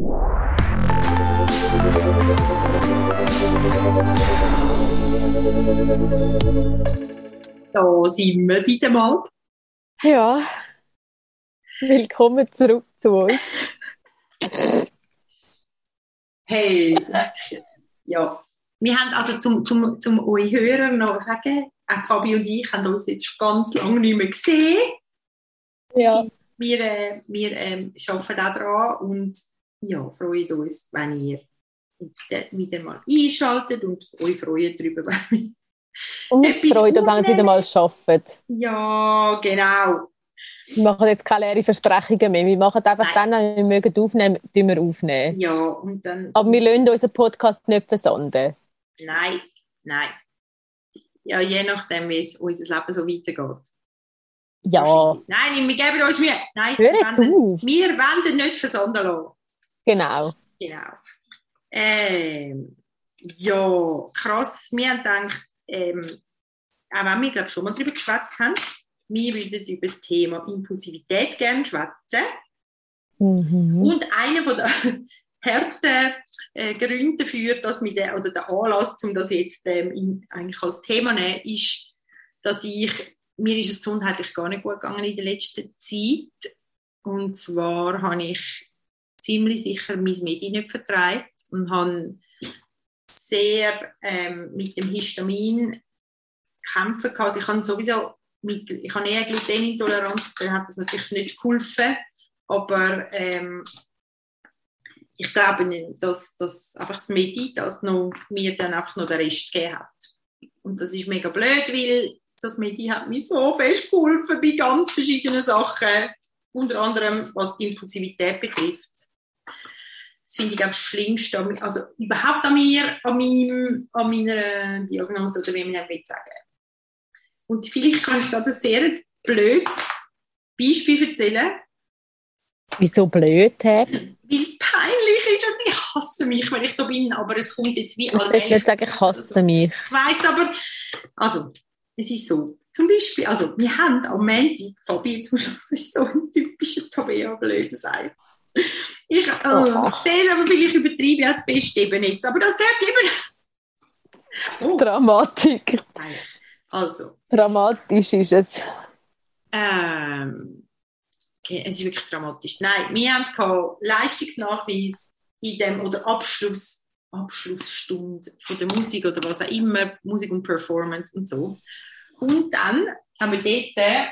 Da sind wir wieder mal. Ja. Willkommen zurück zu uns. Hey, ja. Wir haben also zum, zum, zum euch Hörer noch sagen, auch Fabi und ich haben uns jetzt schon ganz lange nicht mehr gesehen. Ja. Wir, äh, wir ähm, arbeiten auch daran und ja, freuen uns, wenn ihr jetzt wieder mal einschaltet und euch freuen darüber, wenn wir Und Etwas Freude, dass wir wieder mal arbeiten. Ja, genau. Wir machen jetzt keine leeren Versprechungen mehr. Wir machen einfach Nein. dann, wenn wir mögen aufnehmen, tun wir aufnehmen. Ja, und dann. Aber wir lassen unseren Podcast nicht versanden. Nein, nein. Ja, je nachdem, wie es unser Leben so weitergeht. Ja, Nein, wir geben uns Mühe. Nein, Hör wir jetzt wollen- auf. wir wollen nicht versanden lassen. Genau. Genau. Ähm, ja, krass. Wir haben gedacht, ähm, auch wenn wir glaub, schon mal darüber geschwätzt haben, wir würden über das Thema Impulsivität gerne schwätzen. Mhm. Und einer von der harten äh, Gründe dafür, dass wir den, oder der Anlass, um das jetzt ähm, in, eigentlich als Thema zu nehmen, ist, dass ich, mir ist es gesundheitlich gar nicht gut gegangen in der letzten Zeit. Und zwar habe ich ziemlich sicher mein Medi nicht vertragen und habe sehr ähm, mit dem Histamin kämpfen gehabt. Also ich habe sowieso mit, ich habe eher Glutenintoleranz, da hat das natürlich nicht geholfen. Aber ähm, ich glaube nicht, dass, dass einfach das Medi das noch, mir dann einfach noch den Rest gegeben hat. Und das ist mega blöd, weil das Medi hat mir so fest geholfen bei ganz verschiedenen Sachen. Unter anderem, was die Impulsivität betrifft. Das finde ich am schlimmsten, also überhaupt an mir, an, meinem, an meiner Diagnose oder wie man das sagen Und vielleicht kann ich da ein sehr blödes Beispiel erzählen, Wieso blöd, hä? weil es peinlich ist und ich hasse mich, wenn ich so bin, aber es kommt jetzt wie Ich will allmählich nicht sagen, ich hasse mich. Ich weiss aber, also, es ist so, zum Beispiel, also, wir haben am Montag, Fabi, jetzt muss ich, das ist so ein typischer Tabea, blöder Sein. Ich, äh, Oh. zuerst aber vielleicht übertrieben, jetzt fest eben jetzt, aber das gehört eben. Oh, Dramatik. Also, Dramatisch ist es. Ähm, okay, es ist wirklich dramatisch. Nein, wir haben Leistungsnachweis in dem oder Abschluss, Abschlussstunde von der Musik oder was auch immer, Musik und Performance und so. Und dann haben wir dort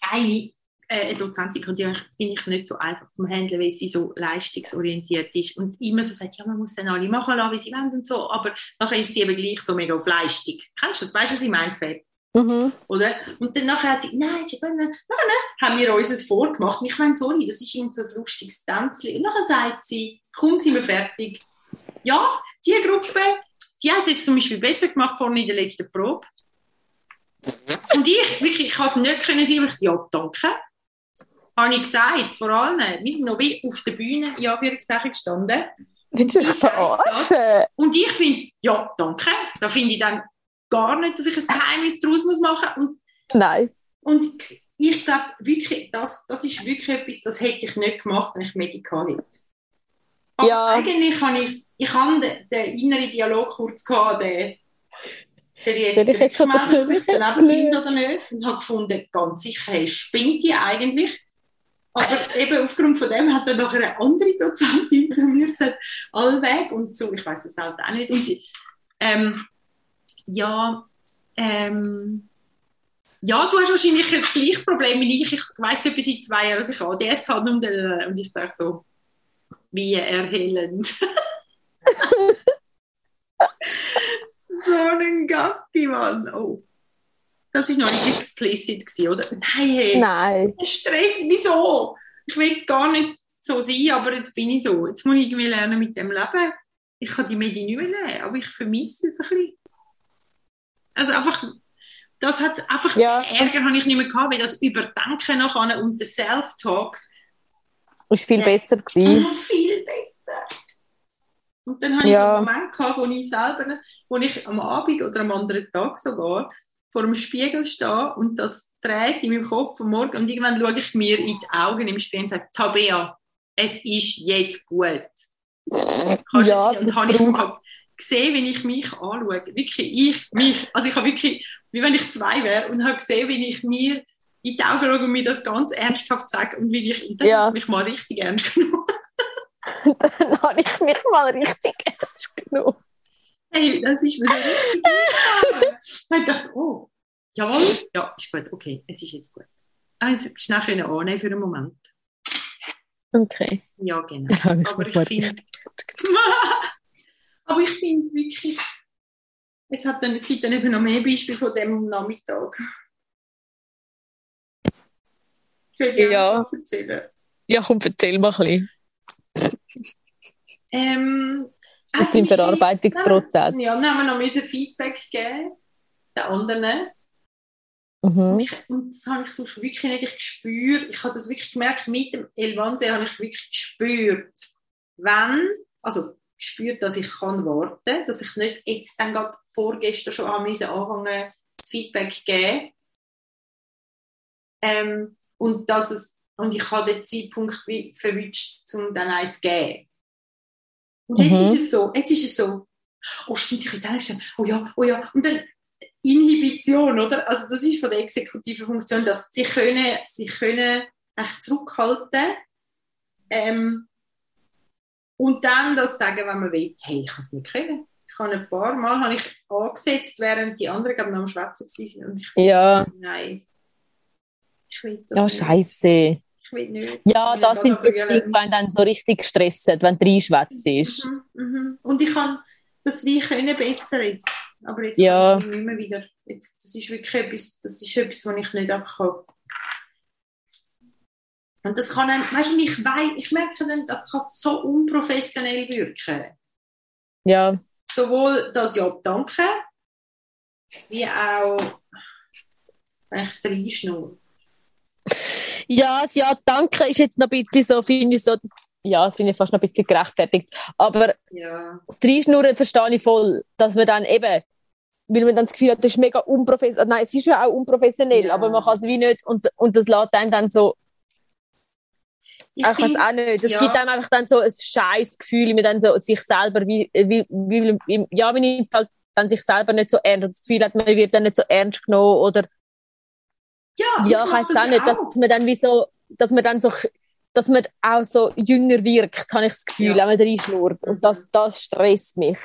eine, äh, eine Dozentin, und bin ich nicht so einfach zum Handeln, weil sie so leistungsorientiert ist und immer so sagt, ja, man muss dann alle machen lassen, wie sie wollen und so, aber nachher ist sie eben gleich so mega auf Leistung. Kennst du das? Weißt du, was ich meine, Fab? Mhm. Oder? Und dann nachher hat sie, nein, Giovanna, nachher haben wir uns es vorgemacht. Und ich meine, sorry, das ist irgend so ein lustiges Tänzchen. Und nachher sagt sie, komm, sind wir fertig. Ja, die Gruppe, die hat es jetzt zum Beispiel besser gemacht vorne in der letzten Probe. Und ich, wirklich, ich kann es nicht können ich so, ja, danke. Habe ich gesagt, vor allem. Wir sind noch wie auf der Bühne, in Anführungszeichen, gestanden. Willst du verarschen? Und ich finde, ja, danke. Da finde ich dann gar nicht, dass ich ein Geheimnis daraus muss machen muss. Nein. Und ich glaube wirklich, das, das ist wirklich etwas, das hätte ich nicht gemacht, wenn ich Medika hätte. Aber Ja. eigentlich habe ich, ich habe den, den inneren Dialog kurz gehabt, den, soll ich jetzt ich soll dass ich es einfach finde oder nicht? Und habe gefunden, ganz sicher, hey, spinnt die eigentlich? Aber eben aufgrund von dem hat dann noch eine andere Dozentin zu mir gesagt, allweg und so, ich weiß es halt auch nicht. Und sie, ähm, ja, ähm, ja, du hast wahrscheinlich ein gleiches Problem wie ich. Ich weiss etwa seit zwei Jahren, dass ich ADS habe und, äh, und ich dachte so, wie erhellend. so ein Gacki, Mann. Oh. Das war noch nicht explicit, oder? Nein, hey. Nein. Das stresst mich so. Ich will gar nicht so sein, aber jetzt bin ich so. Jetzt muss ich irgendwie lernen mit dem Leben. Ich kann die Medien nicht mehr nehmen, aber ich vermisse es ein bisschen. Also einfach, das hat einfach Ja. Ärger habe ich nicht mehr gehabt, weil das Überdenken nachher und der Self-Talk Ist viel Ja. besser gewesen. viel besser. Und dann habe ich Ja. so einen Moment gehabt, wo ich selber, wo ich am Abend oder am anderen Tag sogar vor dem Spiegel stehe und das dreht in meinem Kopf am Morgen und irgendwann schaue ich mir in die Augen im Spiegel und sage, Tabea, es ist jetzt gut. Kannst Ja, und das habe ich mal gesehen, wenn ich mich anschaue, wirklich ich, mich, also ich habe wirklich, wie wenn ich zwei wäre und habe gesehen, wenn ich mir in die Augen schaue und mir das ganz ernsthaft sage und wie ich, und dann Ja. habe ich mich mal richtig ernst genommen. Dann habe ich mich mal richtig ernst genommen. Hey, das ist mir so ich dachte, oh, jawohl, ja, ist gut, okay, es ist jetzt gut. Also, schnell können annehmen für einen Moment. Okay. Ja, genau. Ich Aber ich finde, richtig aber ich finde wirklich, es, hat dann, es gibt dann eben noch mehr Beispiele von dem am Nachmittag. Ich will dir Ja. erzählen. Ja, komm, erzähl mal ein bisschen. Ähm, Hat seinem mich- Verarbeitungsprozess. Ja, dann haben wir noch müssen Feedback geben, den anderen. Mhm. Und, das habe ich sonst wirklich nicht. Ich spüre, ich habe das wirklich gemerkt, mit dem Elvanse habe ich wirklich gespürt, wenn, also gespürt, dass ich kann warten, dass ich nicht jetzt dann gerade vorgestern schon haben müssen anfangen, das Feedback zu geben. Ähm, und dass es, und ich habe den Zeitpunkt verwünscht, um dann eins zu geben. Und jetzt Mhm. ist es so, jetzt ist es so, oh stimmt, ich will dann sagen, oh ja, oh ja, und dann Inhibition, oder? Also das ist von der exekutiven Funktion, dass sie können, sie können echt zurückhalten ähm, und dann das sagen, wenn man will, hey, ich kann es nicht können. Ich habe ein paar Mal habe ich angesetzt, während die anderen ich, noch am Schwätzen waren. Und ich Ja. nein, ich will das Ja, scheiße. Ich. Ja, Ich das sind die Dinge, wenn dann so richtig stressen, wenn du reinschwätzt ist. Mhm, mhm. Und ich kann das wie können besser jetzt. Aber jetzt Ja. ich nicht mehr wieder. Jetzt, das ist wirklich etwas, das ist etwas, was ich nicht abkann. Und das kann einem, weißt du, ich weiß, ich merke dann, das kann so unprofessionell wirken. Ja, Sowohl das Ja danke, wie auch echt reinschnurren. Ja, das ja, danke ist jetzt noch ein bisschen so, finde ich so, ja, das finde ich fast noch ein bisschen gerechtfertigt. Aber Ja. das Dreischnurren verstehe ich voll, dass man dann eben, weil man dann das Gefühl hat, das ist mega unprofessionell. Nein, es ist ja auch unprofessionell, Ja. aber man kann es wie nicht und, und das lässt einem dann so, Ich ich weiß auch nicht, es ja. gibt einem einfach dann so ein scheiß Gefühl, wie man dann so sich selber, wie, wie, wie, wie ja, wenn ich halt dann sich selber nicht so ernst, das Gefühl hat, man wird dann nicht so ernst genommen oder ja, ja, ich mach weiß auch nicht, dass man dann wie so, dass man dann so, dass man auch so jünger wirkt, habe ich das Gefühl, Ja. wenn man reinschnurrt. Und das, das stresst mich.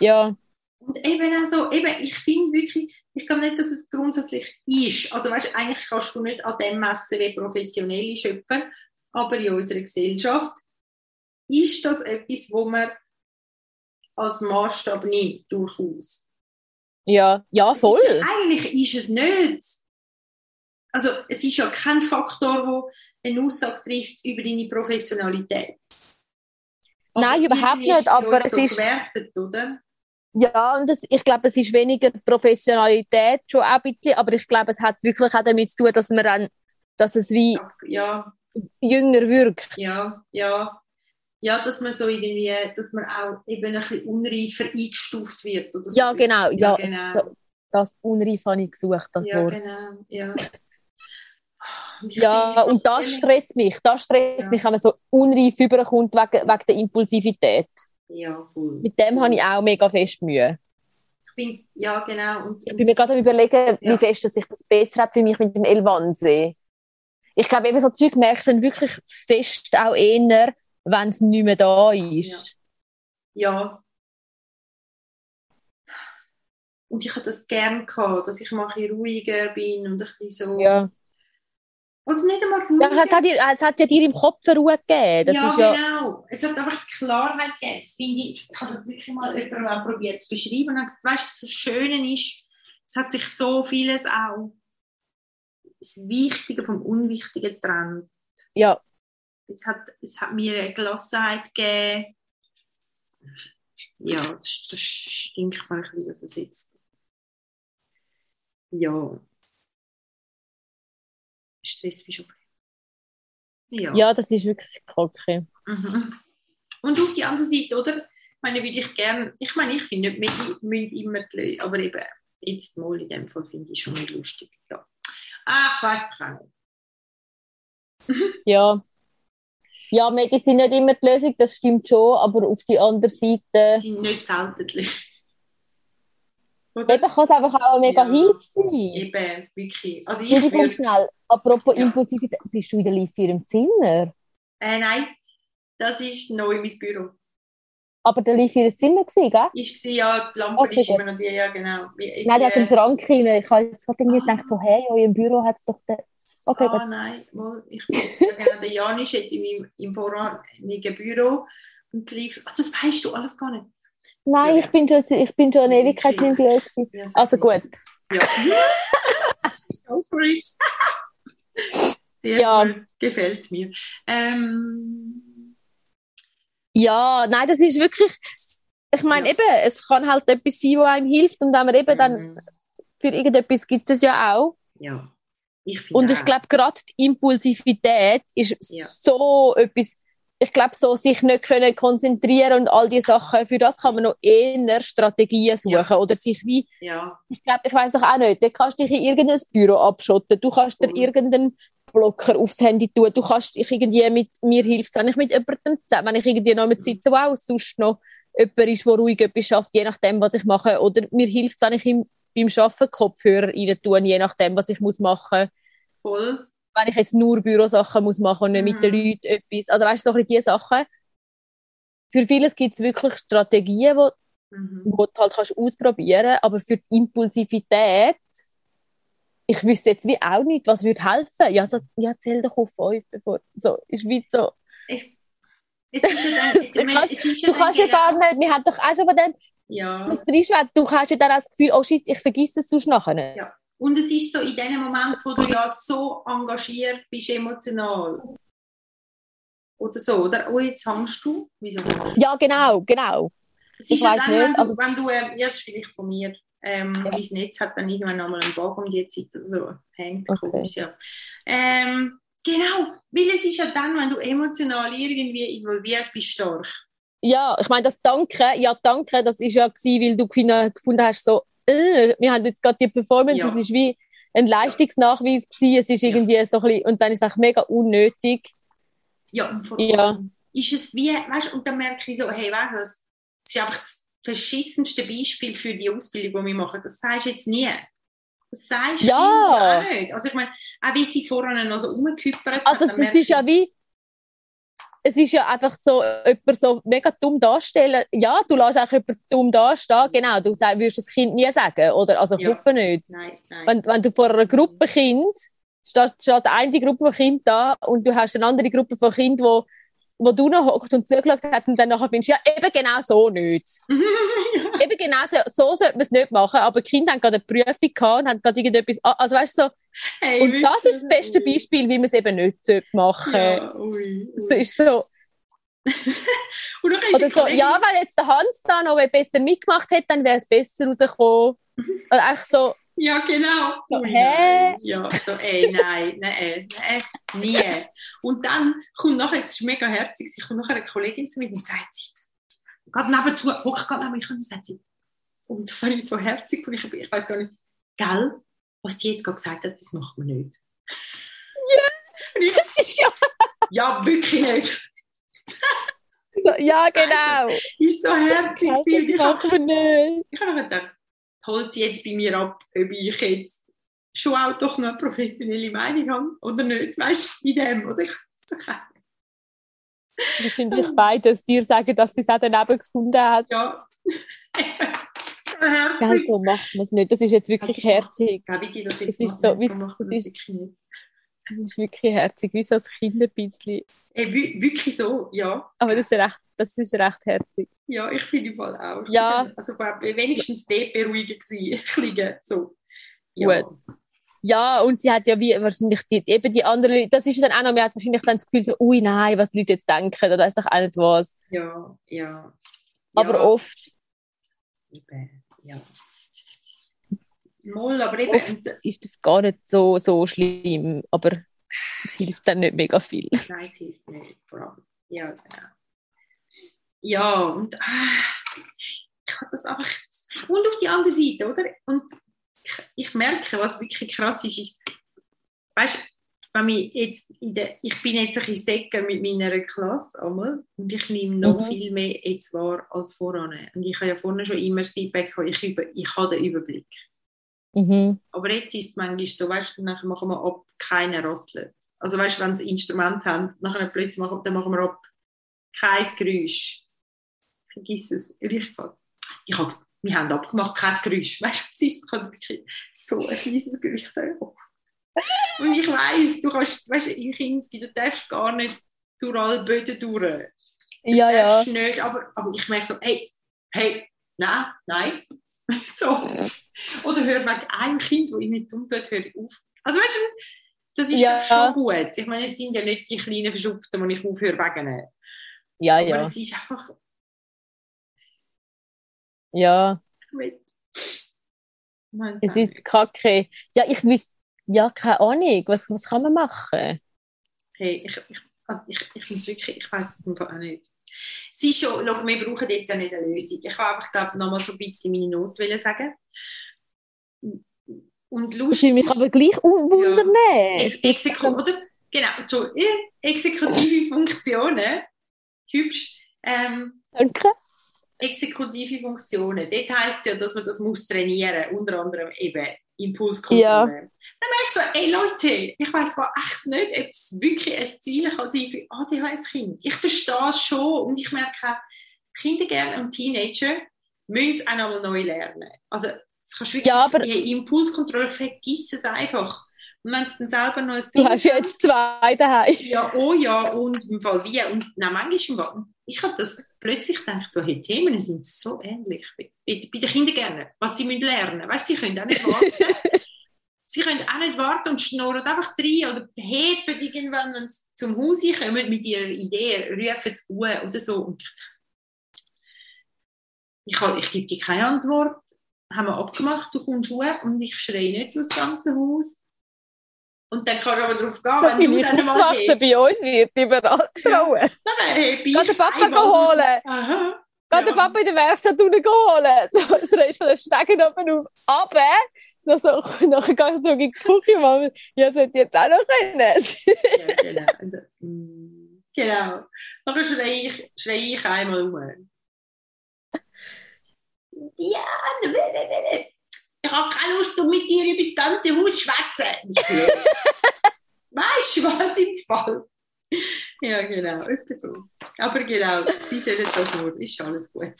Ja, Und eben also, eben, ich finde wirklich, ich glaube nicht, dass es grundsätzlich ist. Also weißt, eigentlich kannst du nicht an dem messen, wie professionell ist jemand, aber in unserer Gesellschaft ist das etwas, wo man als Maßstab nimmt, durchaus. ja, ja, voll. Eigentlich ist es nicht. Also es ist ja kein Faktor, wo eine Aussage trifft über deine Professionalität. Nein, überhaupt nicht, aber es so ist- gewertet, oder? Ja, und das, ich glaube, es ist weniger Professionalität schon auch ein bisschen, aber ich glaube, es hat wirklich auch damit zu tun, dass man dann, dass es wie Ja, jünger wirkt. Ja, ja. Ja, dass man so irgendwie, dass man auch eben ein bisschen unreifer eingestuft wird. Oder so. Ja, genau, ja, Ja, genau. So, das Unreif habe ich gesucht, das Ja, Wort. genau, ja. Ich Ja, und das stresst mich. Das stresst Ja. mich, wenn man so unreif überkommt wegen, wegen der Impulsivität. Ja, voll. Mit dem habe ich auch mega fest Mühe. Ich bin, ja, genau. Und, Ich bin mir gerade am überlegen, Ja. wie fest dass sich das besser hat für mich mit dem Elvansee. Ich glaube, eben so Zeug merkst du dann wirklich fest auch eher, wenn es nicht mehr da ist. ja. Und ich hatte das gern gehabt, dass ich mal ein ruhiger bin und ein bisschen so. Ja. Also nicht einmal ja ruhiger. es, hat, dir- es hat ja dir im Kopf Ruhe gegeben. Das ja, ist ja, genau. Es hat einfach Klarheit gegeben. Das finde ich, ich habe das wirklich mal jemandem probiert zu beschreiben und gesagt, weißt du, das Schöne ist, es hat sich so vieles auch das Wichtige vom Unwichtigen getrennt. ja, Es hat, es hat mir eine Gelassenheit gegeben. Ja, das, das stinkt einfach, wie das jetzt. Ja. Stress wie schon. Ja. ja, das ist wirklich kacke. Mhm. Und auf die andere Seite, oder? Ich meine, würde ich gerne, ich meine, ich finde nicht, wir müssen immer die Leute, aber eben, jetzt mal in dem Fall finde ich schon nicht lustig. Ja. Ah, auch nicht. Ja, Ja, Medien sind nicht immer die Lösung, das stimmt schon, aber auf die andere Seite... sind nicht selten die Lösung. Oder? Eben kann es einfach auch mega Ja. Hilfe sein. Eben, wirklich. Also ich würde... schnell. Apropos Ja. Impulsivität, bist du in der Live in ihrem Zimmer? Äh, nein, das ist neu in mein Büro. Aber der Live in ihrem Zimmer gewesen, gell? Ich war ja, die Lampe Okay, ist immer noch die, ja genau. Wie- Nein, die hat im Schrank rein. Ich habe jetzt gerade irgendwie Ah. gedacht, so, hey, in eurem Büro hat es doch den... Okay, ah, gut. nein, mal, ich genau, der Jan ist jetzt in meinem, im vorherigen Büro und lief, ah, das weißt du alles gar nicht. Nein, Ja. ich bin schon, ich bin schon eine Ewigkeit. Ja, so Also gut. Ja. Go for it. Sehr Ja. gut, gefällt mir. Ähm, Ja, nein, das ist wirklich... Ich meine Ja. eben, es kann halt etwas sein, was einem hilft und man eben dann mhm. für irgendetwas gibt es ja auch. ja, ich Und ich glaube, gerade die Impulsivität ist Ja. so etwas, ich glaube, so sich nicht können konzentrieren und all die Sachen, für das kann man noch eher Strategien suchen Ja. oder sich wie, ja, ich glaube, ich weiß auch nicht, du kannst dich in irgendein Büro abschotten, du kannst dir Voll. irgendeinen Blocker aufs Handy tun, du kannst dich irgendwie mit, mir hilft wenn ich mit jemandem zusammen, wenn ich irgendwie noch mit sitze, wo auch sonst noch jemand ist, der ruhig etwas schafft, je nachdem, was ich mache, oder mir hilft wenn ich im, beim Arbeiten Kopfhörer rein tue, je nachdem, was ich muss machen voll. Wenn ich jetzt nur Bürosachen muss machen und nicht mit den Mhm. Leuten etwas. Also weißt du, so ein bisschen diese Sachen. Für vieles gibt es wirklich Strategien, wo, Mhm. wo du halt kannst ausprobieren aber für die Impulsivität, ich wüsste jetzt wie auch nicht, was würde helfen. Ja, so, ja zähl doch auf euch, bevor, so, ist wie so. Es, es ist dann, ich Du meine, kannst- es ist ja Du kannst ja genau- gar nicht, wir haben doch auch schon von dem, Ja. das reinschwätzen, du hast ja dann auch das Gefühl, oh shit, ich vergesse es sonst nachher nicht. Ja. Und es ist so in dem Moment, wo du ja so engagiert bist, emotional. Oder so, oder? Oh, jetzt hängst du. Wieso hängst du? Ja, genau, genau. Es ich ist ja dann, nicht, wenn du, also- wenn du ähm, ja, das ist vielleicht von mir, ähm, Ja. mein Netz hat dann irgendwann einmal einen Bug um die Zeit oder so. Hängt Okay. komisch, ja. Ähm, genau, weil es ist ja dann, wenn du emotional irgendwie involviert bist, stark. Ja, ich meine, das Danke, ja, Danke, das ist ja gewesen, weil du gefunden hast, so, äh, wir haben jetzt gerade die Performance, Ja. das ist wie ein Leistungsnachweis gewesen, es ist irgendwie so ein bisschen, und dann ist es auch mega unnötig. Ja, Ja. ist es wie, weißt du, und dann merke ich so, hey, weißt du das ist einfach das verschissenste Beispiel für die Ausbildung, die wir machen. Das sagst du jetzt nie. Das sagst du Ja. auch nicht. Also ich meine, auch wie sie vorne noch so rumgeküppert Also, es, es ist ja wie, es ist ja einfach so, jemand so mega dumm darstellen. Ja, du lässt auch jemanden dumm dastehen, genau, du würdest das Kind nie sagen, oder? Also, ich Ja. hoffe nicht. Nein, nein. Wenn, wenn du vor einer Gruppe Kind, steht, steht eine Gruppe von Kind da und du hast eine andere Gruppe von Kind, wo, wo du noch hockt und zugeschaut hat und dann nachher findest, ja, eben genau so nicht. ja. Eben genau so, so sollte man es nicht machen, aber die Kinder haben gerade eine Prüfung gehabt und haben gerade irgendetwas, also weißt du, so, Hey, und das ist das wirklich. beste Beispiel, wie man es eben nicht sollte machen Ja, ui, ui. Es ist so, oder so, ja, wenn jetzt der Hans da noch besser mitgemacht hätte, dann wäre es besser rausgekommen. Oder einfach so, Ja, genau. So, Ui, hä? nein. Ja, so, ey, nein, nein, nein, nie. Und dann kommt nachher, es ist mega herzig, sie kommt nachher eine Kollegin zu mir und sagt sie, gerade nebenzu, hockt gerade neben mich und sagt sie, und das habe ich so herzig ich, ich weiß gar nicht, gell, was die jetzt gerade gesagt hat, das macht man nicht. Ja. Ich, das ist ja, ja, wirklich nicht. ja genau. Ist so Das gewesen. Ich habe gedacht, holt sie jetzt bei mir ab, ob ich jetzt schon auch doch noch eine professionelle Meinung habe oder nicht, weißt du, in dem, oder? Ich. Wahrscheinlich beides dir sagen, dass sie es auch daneben gefunden hat. Ja. Herzig. so macht man es nicht. Das ist jetzt wirklich herzig. Das jetzt ist so, wie- so macht man es das ist- wirklich nicht. Das ist wirklich herzig, wie so ein Kind ein bisschen. Ey, wü- wirklich so, ja. Aber das ist recht, das ist recht herzig. Ja, ich im Fall auch. Ja. Also wenigstens dort beruhigend gewesen. So. Ja. Gut. Ja, und sie hat ja wie wahrscheinlich die, eben die anderen Leute, das ist dann auch noch, man hat wahrscheinlich dann das Gefühl so, ui nein, was die Leute jetzt denken, oder weiß doch auch nicht was. Ja, ja. Aber ja, oft, eben, ja. Moll, aber eben, Oft. ist das gar nicht so, so schlimm, aber es hilft dann nicht mega viel. Nein, es hilft nicht. Vor allem. Ja, genau. Ja, und ah, ich habe das einfach. Und auf die andere Seite, oder? Und ich, ich merke, was wirklich krass ist, ist, weißt wenn wir jetzt in der, ich bin jetzt ein bisschen säcker mit meiner Klasse einmal, und ich nehme noch Mhm. viel mehr jetzt wahr als voran. Und ich habe ja vorne schon immer das Feedback gehabt, ich, über, ich habe den Überblick. Mhm. Aber jetzt ist es manchmal so, weißt du, nachher machen wir ab, keiner rastelt. Also weißt du, wenn sie Instrument haben, nachher plötzlich machen, dann machen wir ab, kein Geräusch. Vergiss es. Ich, ich hab, wir haben abgemacht, kein Geräusch. Weißt du, es ist wirklich so ein kleines Geräusch. Und ich weiss, du kannst, weißt du, in Kinski, du darfst gar nicht durch alle Böden durch. Du Ja, ja. nicht, aber, aber ich merke so, hey, hey, nein, nein. So. Oder hör wegen einem Kind, das ich nicht umtut, hör ich auf. Also weißt du, das ist Ja. schon gut. Ich meine, es sind ja nicht die kleinen Verschupften, die ich aufhöre wegen ihnen. Ja, Aber ja. es ist einfach Ja, mit. Es ist kacke. Ja, ich wüsste, ja, keine Ahnung. Was, was kann man machen? Hey, ich, ich, also ich, ich muss wirklich, ich weiß es einfach auch nicht. Ist schon, schau, wir brauchen jetzt ja nicht eine Lösung. Ich kann einfach, glaube noch mal so ein bisschen meine Not sagen. Und Ich lustig will mich aber gleich wundern. Ex Exeku oder? Genau, so, äh, exekutive Funktionen, hübsch, ähm, Danke. exekutive Funktionen, dort heisst es ja, dass man das muss trainieren, unter anderem eben Impulskontrolle. Ja. Dann ich so, ey Leute, ich weiß zwar echt nicht, ob es wirklich ein Ziel kann sein für ADHS-Kind. Ich verstehe es schon und ich merke auch, Kindergärtner und Teenager müssen es auch noch mal neu lernen. Also, das kannst du wirklich, Ja, aber- die Impulskontrolle, vergiss es einfach. Und wenn es dann selber noch ein Du hast jetzt zwei daheim. ja, oh ja, und im Fall wie. Und nein, manchmal. Ich habe das plötzlich gedacht, so, hey, Themen sind so ähnlich. Bei, bei den Kindern was sie müssen lernen. Weißt du, sie können auch nicht warten. sie können auch nicht warten und schnurren einfach rein oder heben irgendwann, wenn sie zum Haus kommen mit ihrer Idee, rufen sie an oder so. Und ich, ich, hab- ich gebe dir keine Antwort. Haben wir abgemacht, du kommst an und ich schreie nicht durchs ganze Haus. Und dann kannst du aber darauf gehen, wenn du dann mal aufgewachsen, bei uns wird überall geschrauen. Dann heb ich Geh den Papa holen. raus. Aha. Geh Ja. den Papa in der Werkstatt holen. So schreist von den Stegen oben auf. Aber, dann so, nachher gehst du in die Küche, Mama. Ja, sollte jetzt auch noch können. Ja, genau. Genau. Dann schreie ich, schreie ich einmal um. Ja. Ich habe keine Lust, um mit dir über das ganze Haus zu schwätzen. Weißt du was im Fall? Ja, genau, etwa so. Aber genau, sie sollen das nur, ist alles gut.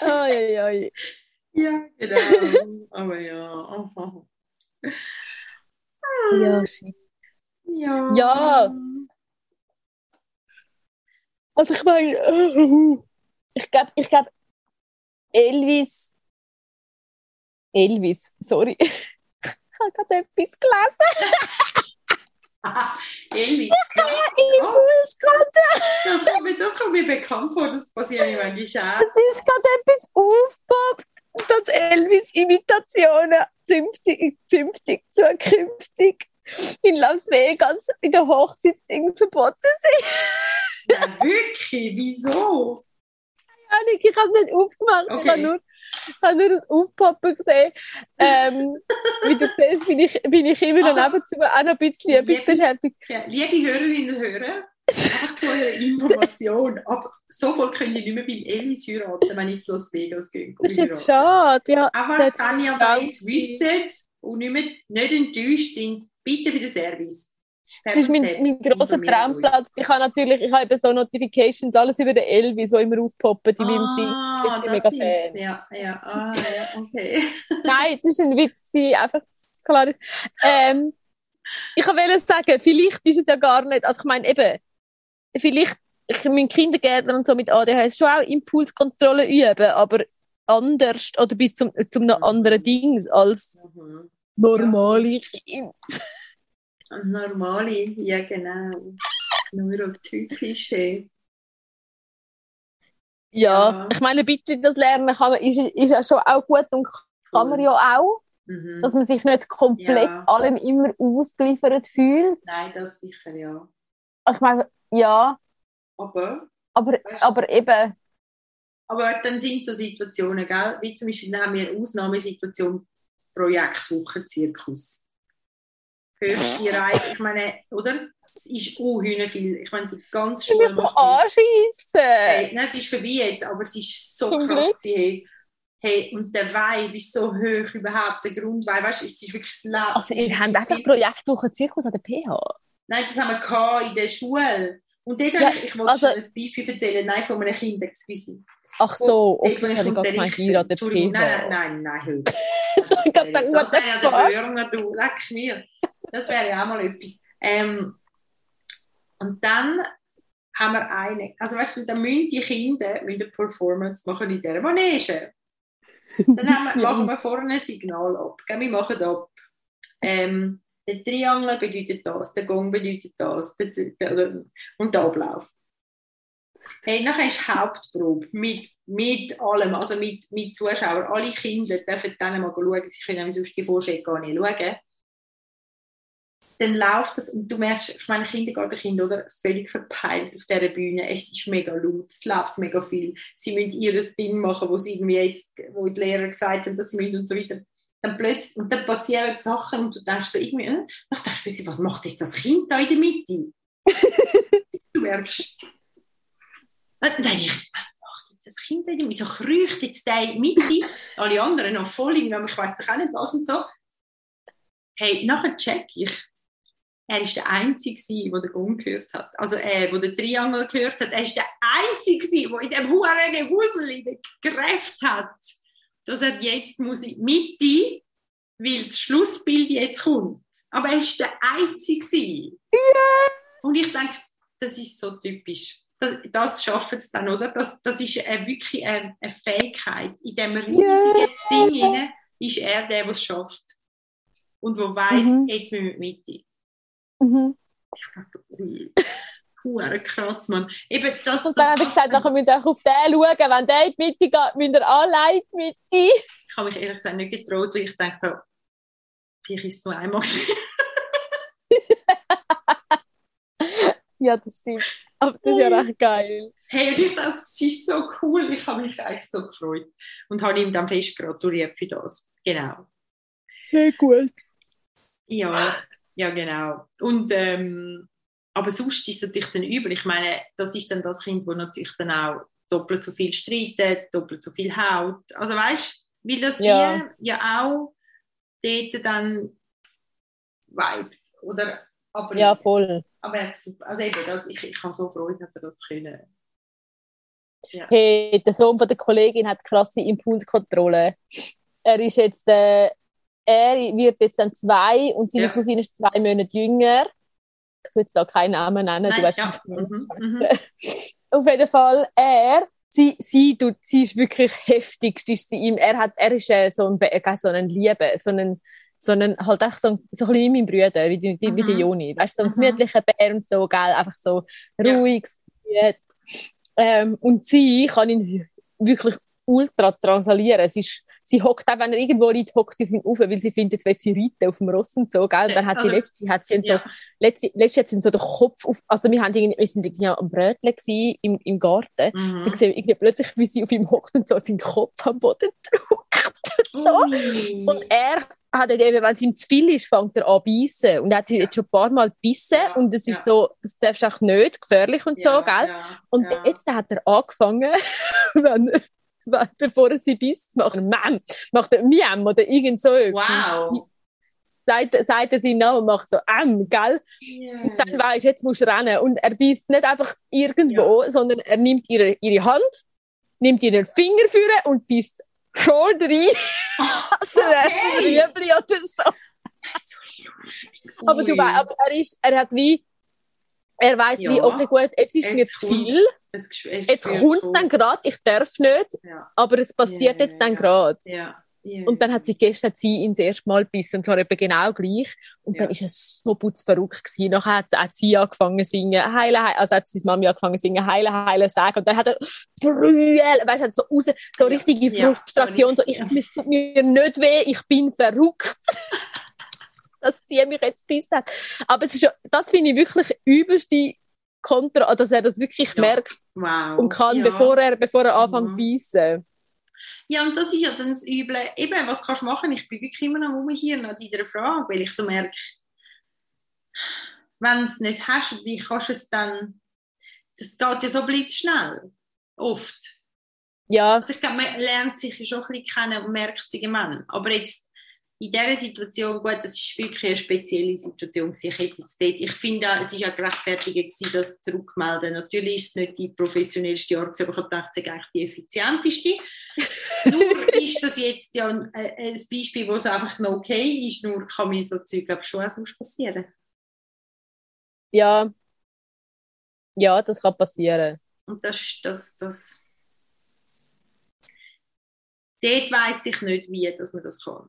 Ai, ai, ai. Ja, genau. Aber ja. Ja, shit. Ja. Ja. Also ich meine, ich glaube, ich glaube, Elvis, Elvis, sorry, ich habe gerade etwas gelesen. Elvi. Impulskontrolle. Das kommt, mir, das kommt mir bekannt vor, das passiert mir manchmal auch. Es ist gerade etwas aufgepoppt, dass Elvis Imitationen zünftig, zünftig, zukünftig in Las Vegas in der Hochzeit verboten sind. Ja, wirklich? Wieso? Ahnung, ich habe es nicht aufgemacht. Ich Okay. habe nur, ich habe nur das Aufpoppen gesehen. Ähm, wie du siehst, bin ich, bin ich immer noch Also- nebenzu auch noch ein bisschen etwas Liebe- beschäftigt. Ja, liebe Hörerinnen und Hörer, einfach zu eurer Information. Aber sofort könnt ihr nicht mehr beim Elvis heiraten, wenn ich zu Las Vegas gehe. Das ist jetzt schade. Ja, hat- wenn ihr das jetzt wisst und nicht, mehr, nicht enttäuscht sind, bitte für den Service. Das ist mein, mein grosser Traumplatz. Ich habe natürlich, ich habe so Notifications, alles über den Elvis, die immer aufpoppen in meinem Ding. Ah, das mega ist, Fan. ja, ja, ah, ja, okay. Nein, das war ein Witz, einfach klar ist. Ähm, ich wollte sagen, vielleicht ist es ja gar nicht, also ich meine eben, vielleicht, ich, mein Kindergärtner und so mit ADHS schon auch Impulskontrolle üben, aber anders oder bis zum, zum anderen Dings als Mhm. normale Kinder. Normale, ja genau. Neurotypische. Ja, Ja. ich meine, ein bisschen das Lernen kann man, ist, ist ja schon auch gut und kann man ja auch, Mhm. dass man sich nicht komplett Ja. allem immer ausgeliefert fühlt. Nein, das sicher ja. Ich meine, ja, Aber, aber, Weißt du- aber eben, aber dann sind so Situationen, gell? wie zum Beispiel, dann haben wir Ausnahmesituation, Projektwoche Reihe. Ich meine, oder? Es ist unhühner viel. Ich meine, die ganze Schule Schule so anschiessen. Hey, nein, es ist vorbei jetzt, aber es ist so Zum krass hey. hey. Und der Vibe ist so hoch überhaupt, der Grundvibe, weißt du, es ist wirklich das Leben. Also, ist ihr habt einfach viel- Projektwoche Zirkus an der PH. Nein, das haben wir in der Schule. Und dort Ja, ich, ich wollte also- schon ein Beispiel erzählen, nein, von einem Kind, excuse. Ach so, okay, ich ich habe unterrichte. ihr an der PH. nein, nein, nein, nein, hör. Ich hab gerade gedacht, what das leck mir. Das wäre ja auch mal etwas. Ähm, und dann haben wir eine, also weißt du, dann müssen die Kinder müssen eine Performance machen in dieser Manege. Dann wir, machen wir vorne ein Signal ab. gell, Wir machen ab. Ähm, der Triangel bedeutet das, der Gong bedeutet das, der, der, der, und der Ablauf. Hey, nachher ist Hauptprobe mit, mit allem, also mit, mit Zuschauern. Alle Kinder dürfen dann mal schauen, sie können sonst die Vorstellung gar nicht schauen. Dann läuft das und du merkst, ich meine, Kindergartenkinder, oder? Völlig verpeilt auf dieser Bühne. Es ist mega laut, es läuft mega viel. Sie müssen ihr Ding machen, wo sie irgendwie jetzt, wo die Lehrer gesagt haben, dass sie müssen und so weiter. Dann plötzlich, und dann passieren Sachen und du denkst so irgendwie, äh, ich dachte, was macht jetzt das Kind da in der Mitte? du merkst. Und dann denke ich, was macht jetzt das Kind da in der Mitte? Wieso kriecht jetzt der in die Mitte? Alle anderen noch voll, irgendwie, ich weiß doch auch nicht was und so. Hey, nachher check ich, er ist der Einzige, der den Gong gehört hat. Also, äh, der den Triangel gehört hat. Er ist der Einzige, der in dem huren Gewusel gekräftet hat, dass er jetzt muss in die Mitte, weil das Schlussbild jetzt kommt. Aber er ist der Einzige. Und ich denke, das ist so typisch. Das, das schaffen sie dann, oder? Das, das ist äh, wirklich eine, eine Fähigkeit. In diesem riesigen Ding hinein ist er der, der es schafft. Und der weiss, Mhm. jetzt müssen wir in die Mitte. Mhm. Ich dachte, ui, hure krass, Mann. Eben, das, Und das, dann hat er das, gesagt, nachher müsst ihr auch auf den schauen. Wenn der in die Mitte geht, müsst ihr allein in die Mitte. ich habe mich ehrlich gesagt nicht getraut, weil ich dachte, vielleicht ist es nur einmal. Ja, das stimmt. Aber das ist ja recht geil. Hey, ich, das ist so cool. Ich habe mich eigentlich so gefreut. Und habe ihm dann fest gratuliert für das. Genau. Sehr gut. Ja, ja, genau. Und, ähm, aber sonst ist es natürlich dann übel. Ich meine, das ist dann das Kind, das natürlich dann auch doppelt so viel streitet, doppelt so viel haut. Also weißt du, weil das Ja. wie ja auch dort dann vibet, oder? Aber, Ja, voll. aber er super- also eben, das, ich, ich habe so Freude, dass er das können. Hey, der Sohn von der Kollegin hat krasse Impulskontrolle. Er ist jetzt, äh, er wird jetzt dann zwei und seine Ja. Cousine ist zwei Monate jünger. Ich tue jetzt da keinen Namen nennen, du Nein, weißt ja. nicht, Mhm, mhm. Auf jeden Fall, er, sie, sie, tut, sie ist wirklich heftigst, ist sie ihm. Er hat, er ist äh, so ein, äh, so ein Liebe, so ein, so ein, halt echt so ein, so ein mein Bruder, wie, die, die, wie der Mhm. Joni. Weißt du, so ein Mhm. gemütlicher Bär und so, gell, einfach so Ja. ruhig, gut. Ähm, und sie kann ihn wirklich ultra transalieren. Sie, ist, sie hockt auch, wenn er irgendwo liegt, hockt sie auf ihn auf, weil sie findet, jetzt will sie reiten auf dem Ross und so, gell. Dann hat sie letzte, hat sie ihn so Ja. letzte, letzte hat sie so den Kopf auf, also wir haben irgendwie, wir sind irgendwie am Brötle gewesen, im, im Garten. Mhm. Dann sehen wir irgendwie plötzlich, wie sie auf ihm hockt und so seinen Kopf am Boden drückt. so. Ui. Und er hat halt eben, wenn es ihm zu viel ist, fängt er an beißen. Und er hat sie jetzt schon ein paar Mal gebissen. Ja, Und es ist ja. so, das darfst du auch nicht, gefährlich und so, gell? Ja, Und ja. jetzt hat er angefangen, wenn, wenn, bevor er sie beißt, macht er Mam, macht er Miam oder irgend so etwas. Wow. Sagt, sagt er seinen Namen und macht so Am, gell? Und dann du, jetzt musst du rennen. Und er beißt nicht einfach irgendwo, sondern er nimmt ihre, ihre Hand, nimmt ihren Finger führen und beißt schon rein. Also Okay. ein Rüebli oder so. so. Aber du weißt, aber er ist, er hat wie, er weiß wie, Ja. okay, gut, jetzt ist mir Jetzt zu viel. Es Jetzt kommt es dann gerade, ich darf nicht, Ja. aber es passiert Ja, jetzt dann ja. gerade. Ja. Ja. Und dann hat sie gestern sie ihn das erste Mal gebissen, und zwar eben genau gleich. Und Ja. dann ist es so putzverrückt gewesen. Nachher hat, hat sie angefangen zu singen, heile, heile, also hat seine Mami angefangen zu singen, heile, heile, sagen. Und dann hat er brüllen, weißt du, so raus, so Ja. richtige Ja, Frustration, so, ich, es tut mir nicht weh, ich bin verrückt. dass die mich jetzt gebissen hat. Aber es ist ja, das finde ich wirklich übelste Kontra, dass er das wirklich Ja. merkt wow. und kann, ja. bevor er, bevor er anfängt zu beißen. Ja, und das ist ja dann das Üble. Eben, was kannst du machen? Ich bin wirklich immer noch rum hier noch in der Frage, weil ich so merke, wenn du es nicht hast, wie kannst du es dann, das geht ja so blitzschnell, oft. Ja. Also ich glaube, man lernt sich ja schon ein bisschen kennen und merkt sich man. Aber jetzt in dieser Situation, gut, das ist wirklich eine spezielle Situation. Ich hätte jetzt dort, ich finde, es ist ja gerechtfertigt das zurückmelden. Natürlich ist es nicht die professionellste Art, aber ich gedacht, es ist eigentlich die effizienteste. nur ist das jetzt ja ein, ein Beispiel, wo es einfach noch okay ist, nur kann mir so Zeug, glaube schon auch sonst passieren. Ja. Ja, das kann passieren. Und das, das, das, dort weiss ich nicht, wie dass man das kann.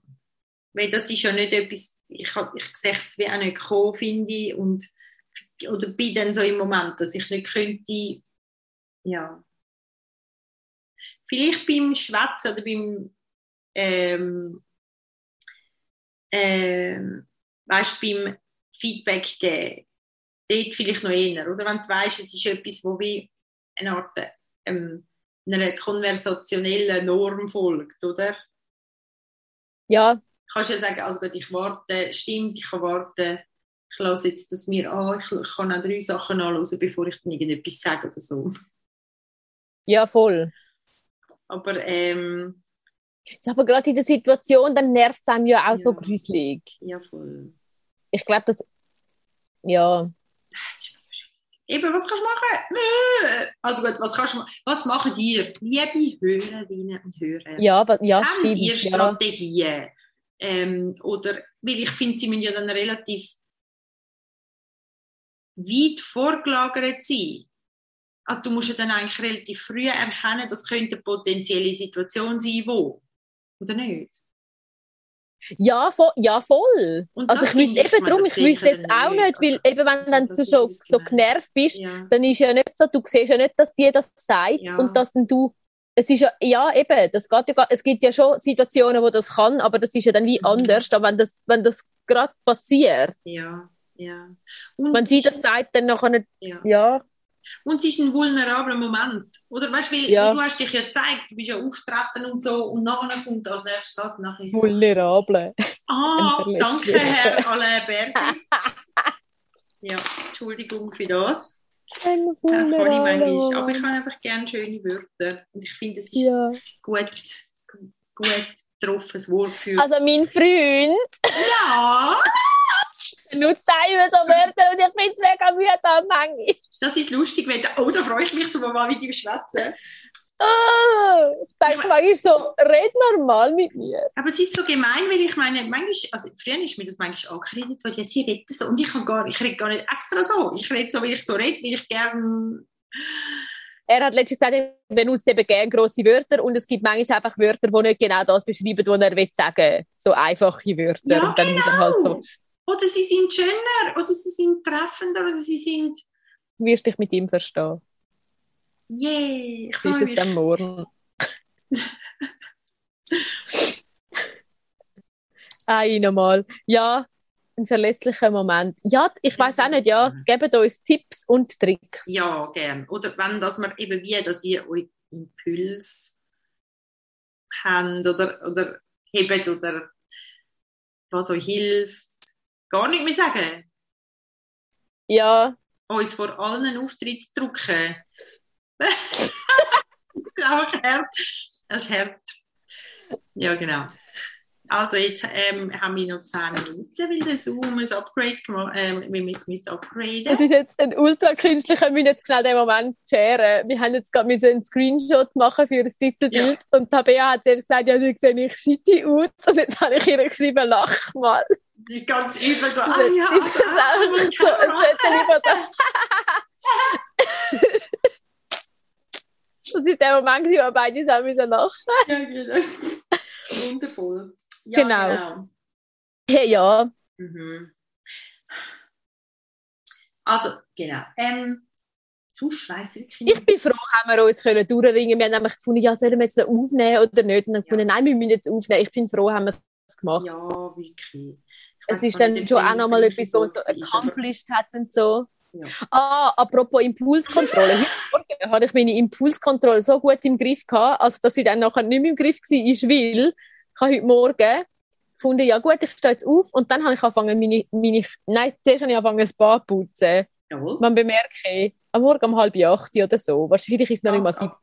Weil das ist ja nicht etwas, ich, ich sehe es wie auch nicht kommen, finde ich, und, oder bin dann so im Moment, dass ich nicht könnte, ja. Vielleicht beim Schwätzen oder beim, ähm, ähm, weißt, beim Feedback geben, dort vielleicht noch eher, oder? Wenn du weißt, es ist etwas, wo wie eine Art, ähm, einer konversationellen Norm folgt, oder? Ja, kannst ja sagen, also gut, ich warte, stimmt, ich kann warten, ich lasse jetzt das mir an, ich kann auch drei Sachen anhören, bevor ich dann irgendetwas sage oder so. Ja, voll. Aber, ähm, ja, aber gerade in der Situation, dann nervt es einem ja auch ja. so gruselig. Ja, voll. Ich glaube, das, ja. Eben, was kannst du machen? Also gut, was kannst du Was machen ihr, liebe Hörerinnen und Hörer? Ja, ja, Haben stimmt. ihr Strategien? Ja ähm, oder, weil ich finde, sie müssen ja dann relativ weit vorgelagert sein. Also du musst ja dann eigentlich relativ früh erkennen, das könnte eine potenzielle Situation sein, wo. Oder nicht? Ja, vo ja voll. also ich wüsste eben darum, ich wüsste jetzt auch nicht, weil eben wenn dann du so, so genervt bist, ja. dann ist ja nicht so, du siehst ja nicht, dass dir das sagt ja. und dass dann du es ist ja, ja eben, das geht ja, es gibt ja schon Situationen, wo das kann, aber das ist ja dann wie mhm. anders, aber wenn das, wenn das gerade passiert. Ja, ja. Und wenn sie das sagt, dann nachher nicht, ja. ja. Und es ist ein vulnerabler Moment. Oder weißt du, ja. du hast dich ja gezeigt, du bist ja auftreten und so, und nachher kommt als nächstes das, nachher ist Vulnerable. Ah, danke, Herr Alain Bersi. ja, Entschuldigung für das. Das kann ich manchmal, aber ich habe einfach gerne schöne Wörter. Und ich finde, es ist ja. gut, gut getroffenes Wortgefühl. Also mein Freund. Ja. nutzt immer so Wörter und ich finde es mega mühsam manchmal. Das ist lustig, wenn oh, da freue ich mich, zum mal mit ihm schwätzen. Oh, ich denke manchmal so, red normal mit mir. Aber es ist so gemein, weil ich meine, manchmal, also früher ist mir das manchmal angeredet, weil ja, sie redet so und ich, kann gar, ich rede gar nicht extra so. Ich rede so, wie ich so rede, wie ich gerne... Er hat letztens gesagt, er benutzt eben gerne grosse Wörter und es gibt manchmal einfach Wörter, die nicht genau das beschreiben, was er will sagen. So einfache Wörter. Ja, und dann genau. muss er halt so... Oder sie sind schöner, oder sie sind treffender, oder sie sind... Du wirst dich mit ihm verstehen. Yay! Ich Wie ist es dann morgen? Einmal. Ja, ein verletzlicher Moment. Ja, ich weiß auch nicht, ja, gebt uns Tipps und Tricks. Ja, gern. Oder wenn das man eben wie, dass ihr euch Impuls habt oder, oder hebt oder was euch hilft. Gar nicht mehr sagen. Ja. Uns vor allen Auftritt drucken. auch hart. Das ist hart. Ja, genau. Also jetzt ähm, haben wir noch 10 Minuten, weil der Zoom ein Upgrade gemacht ähm, wir müssen upgraden. Das ist jetzt ein ultra künstlicher, wir müssen jetzt schnell den Moment sharen. Wir haben jetzt gerade einen Screenshot machen für das Titelbild ja. und Tabea hat zuerst gesagt, ja, du sehe ich shitty aus und jetzt habe ich ihr geschrieben, lach mal. Das ist ganz übel so, ah ja, das ist ah, einfach so, als hätte so Das ist der Moment, wo wir beide zusammen lachen Ja, genau. Wundervoll. Ja, genau. genau. Ja, ja. Mhm. Also, genau. Ähm, sonst weiss ich wirklich Ich bin froh, haben wir uns können durchringen Wir haben nämlich gefunden, ja, sollen wir jetzt noch aufnehmen oder nicht? Und dann ja. gefunden, nein, wir müssen jetzt aufnehmen. Ich bin froh, haben wir es gemacht. Ja, wirklich. Es ist dann schon auch nochmal etwas, was man so accomplished hat und so. Ja. Ah, apropos Impulskontrolle. Heute Morgen hatte ich meine Impulskontrolle so gut im Griff gehabt, als dass sie dann nachher nicht mehr im Griff war, weil ich habe heute Morgen gefunden, ja gut, ich stehe jetzt auf und dann habe ich angefangen, meine, meine nein, zuerst habe ich angefangen, das Bad zu putzen. Jawohl. Man bemerkt, am Morgen um halb acht oder so, wahrscheinlich ist es noch nicht mal sieben.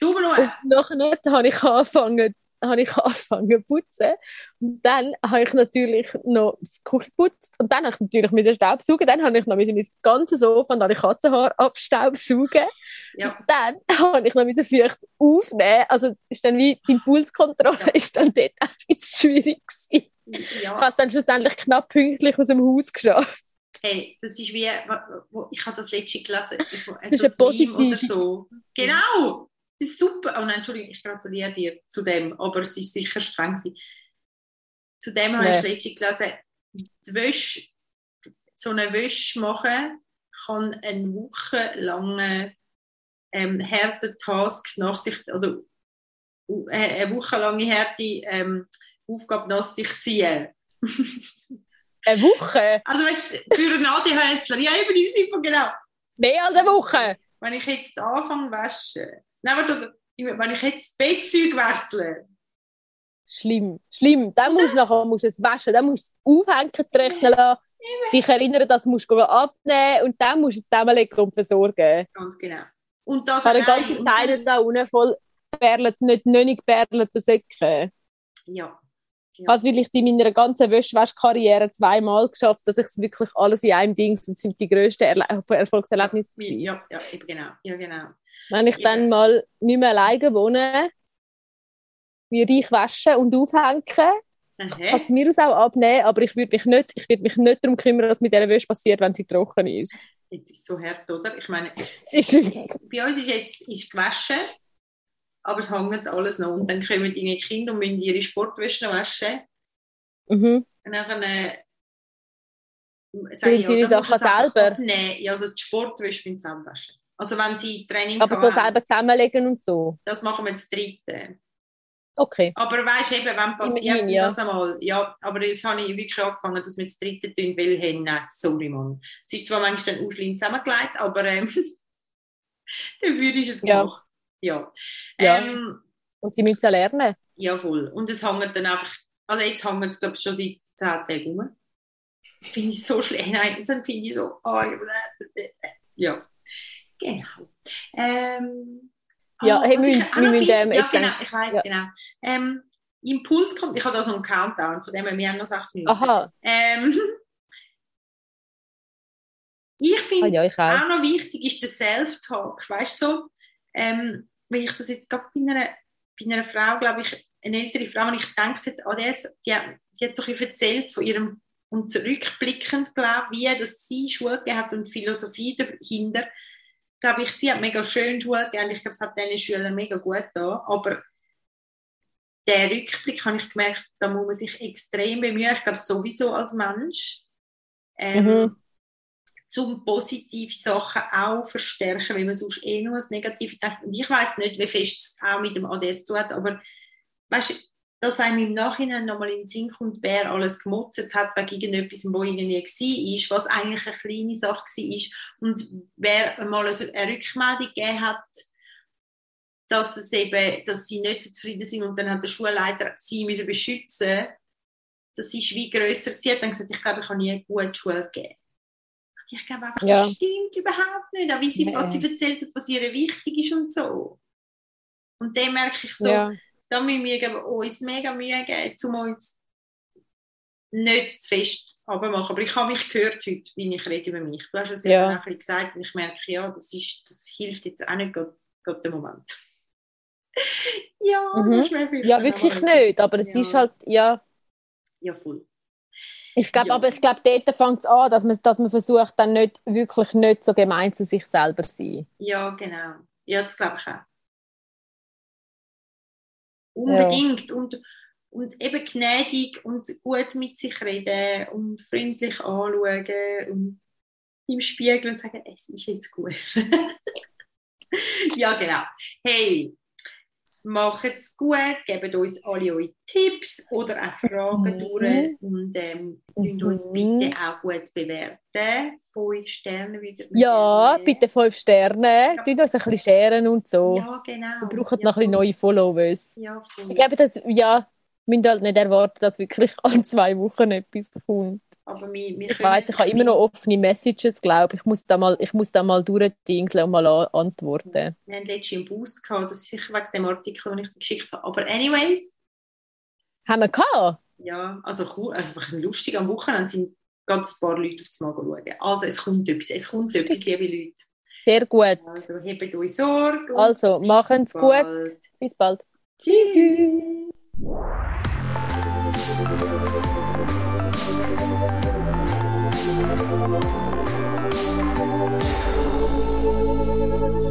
Du, Und nachher habe ich angefangen, habe ich angefangen zu putzen. Und dann habe ich natürlich noch das Küche geputzt. Und dann habe ich natürlich müssen Staubsaugen. Dann habe ich noch mein ganzes Sofa und alle Katzenhaare abstaubsaugen. Ja. Und dann habe ich noch müssen feucht aufnehmen. Also ist dann wie die Impulskontrolle Ja. ist dann dort auch ein bisschen schwierig gewesen. Ich ja. habe es dann schlussendlich knapp pünktlich aus dem Haus geschafft. Hey, das ist wie, ich habe das letzte gelesen, Das ist ein Meme oder so. Genau, das ist super. Oh nein, Entschuldigung, ich gratuliere dir zu dem, aber es ist sicher streng gewesen. Zu dem habe ich das Nee. letzte gelesen, die Wäsche, so eine Wäsche machen kann einen wochenlangen ähm, harten Task nach sich, oder äh, eine wochenlange harte ähm, Aufgabe nach sich ziehen. Eine Woche? Also weißt du, für einen ADHSler, ja eben genau, Mehr als eine Woche? wenn ich jetzt anfange waschen, nein, wenn ich jetzt das Bettzeug wechsle, Schlimm, schlimm. Dann musst du nachher musst es waschen, dann musst du es aufhängen, trocknen lassen, dich erinnern, dass du musst gehen abnehmen und dann musst du es zusammenlegen und versorgen. ganz genau. Und das allein, ganze und Zeit da unten voll perlet, nicht, nicht perlete Säcke. Ja. Ich habe vielleicht in meiner ganzen Wäschkarriere zweimal geschafft, dass ich es wirklich alles in einem Ding, das sind die grössten Erle Erfolgserlebnisse. Ja, ja, genau. Ja, genau. Wenn ich dann mal nicht mehr alleine wohne, mir reich waschen und aufhängen, kann Aha. es mir aus auch abnehmen, aber ich würde mich nicht, ich würde mich nicht darum kümmern, was mit dieser Wäsche passiert, wenn sie trocken ist. Jetzt ist es so hart, oder? Ich meine, bei uns ist jetzt ist gewaschen, aber es hängt alles noch. Und dann kommen die Kinder und müssen ihre Sportwäsche waschen. mhm. Und dann äh, Tun sie ihre Sachen selber? Nein, also die Sportwäsche müssen sie waschen. Also wenn sie Training aber so haben, selber zusammenlegen und so. das machen wir das dritte. Okay. Aber weißt du eben, wenn passiert Immerhin, ja. das einmal, ja, aber jetzt habe ich wirklich angefangen, dass wir das dritte tun, weil, hey, nein, sorry, Mann. Es ist zwar manchmal dann ausschlimm zusammengelegt, aber ähm, dafür ist es Ja. gemacht. Ja. Ja. Ähm, Und sie müssen lernen. ja, voll. Und es hängt dann einfach, also jetzt hängt es, glaube ich, schon seit 10 Tagen rum. Das finde ich so schlecht. Nein, und dann finde ich so, oh, ja. Genau. Ähm, Ja, ah, hey, was wir ich wir müssen, ähm, ja, genau, ich weiß ja. genau. Ähm, Impuls kommt, ich habe da so einen Countdown, von dem wir haben noch sechs Minuten. Aha. Ähm, ich Ah, finde, ja, ich auch. auch noch wichtig ist der Self-Talk. Weißt du, so, ähm, wenn ich das jetzt gerade bei einer, bei einer Frau, glaube ich, eine ältere Frau, und ich denke jetzt an das, die, hat- die hat so ein bisschen erzählt von ihrem, und zurückblickend, glaube ich, wie dass sie Schule hat und Philosophie dahinter. Glaube ich, sie hat mega schön Schule gegeben. Ich glaube, es hat diesen Schülern mega gut da. Aber der Rückblick habe ich gemerkt, da muss man sich extrem bemühen. Ich glaube, sowieso als Mensch. Ähm, Mhm. zum positive Sachen auch verstärken, weil man sonst eh nur das Negative denkt. Und ich weiß nicht, wie fest es auch mit dem ADS zu hat, aber weißt dass einem im Nachhinein nochmal in den Sinn kommt, wer alles gemotzt hat wegen irgendetwas, wo irgendwie war, was eigentlich eine kleine Sache war und wer mal eine Rückmeldung gegeben hat, dass, es eben, dass sie nicht so zufrieden sind und dann hat der Schulleiter sie müssen beschützen das ist wie grösser. Sie hat dann gesagt, ich glaube, ich habe nie eine gute Schule gegeben. Ich glaube einfach, Ja. das stimmt überhaupt nicht. Auch wie sie, was sie Nee. erzählt hat, was ihr wichtig ist und so. Und dann merke ich so, Ja. Da müssen wir uns mega Mühe geben, um uns nicht zu fest abmachen. Aber ich habe mich gehört heute, wie ich rede über mich. Du hast es ja, auch ein gesagt und ich merke, ja, das, ist, das hilft jetzt auch nicht gerade, im Moment. ja, Mhm. ja, wirklich nicht, aber es ja, ist halt, ja. Ja, voll. Ich glaube, Ja. aber ich glaube, dort fängt es an, dass man, dass man versucht, dann nicht, wirklich nicht so gemein zu sich selber zu sein. Ja, genau. Ja, das glaube ich auch. Unbedingt. Und, und eben gnädig und gut mit sich reden und freundlich anschauen und im Spiegel und sagen, es ist jetzt gut. ja, genau. Hey, macht's gut, gebt uns alle eure Tipps oder auch Fragen Mhm. durch und ähm, tun uns Mhm. bitte auch gut bewerten. Fünf Sterne wieder. Ja, bitte fünf Sterne. Ja. Tut uns ein bisschen scheren und so. Ja, genau. Wir brauchen ja, noch ein bisschen neue Followers. Ja, voll. Geben das, ja, müssen halt nicht erwarten, dass wirklich alle zwei Wochen etwas kommt. Aber wir, wir Ich weiß, ich habe immer noch offene Messages, glaube ich. muss da mal, ich muss da mal durchdingseln und mal an- antworten. Wir haben letztens einen Boost gehabt, das ist sicher wegen dem Artikel, den ich dir geschickt habe. Aber anyways, Haben wir gehabt? ja, also, cool, also lustig. Am Wochenende sind ganz ein paar Leute auf das Mal schauen. Also es kommt etwas, es kommt Stimmt. etwas, liebe Leute. Sehr gut. Also hebt euch Sorge. Also, bis machen's gut. Bis bald. Tschüss. Thank you.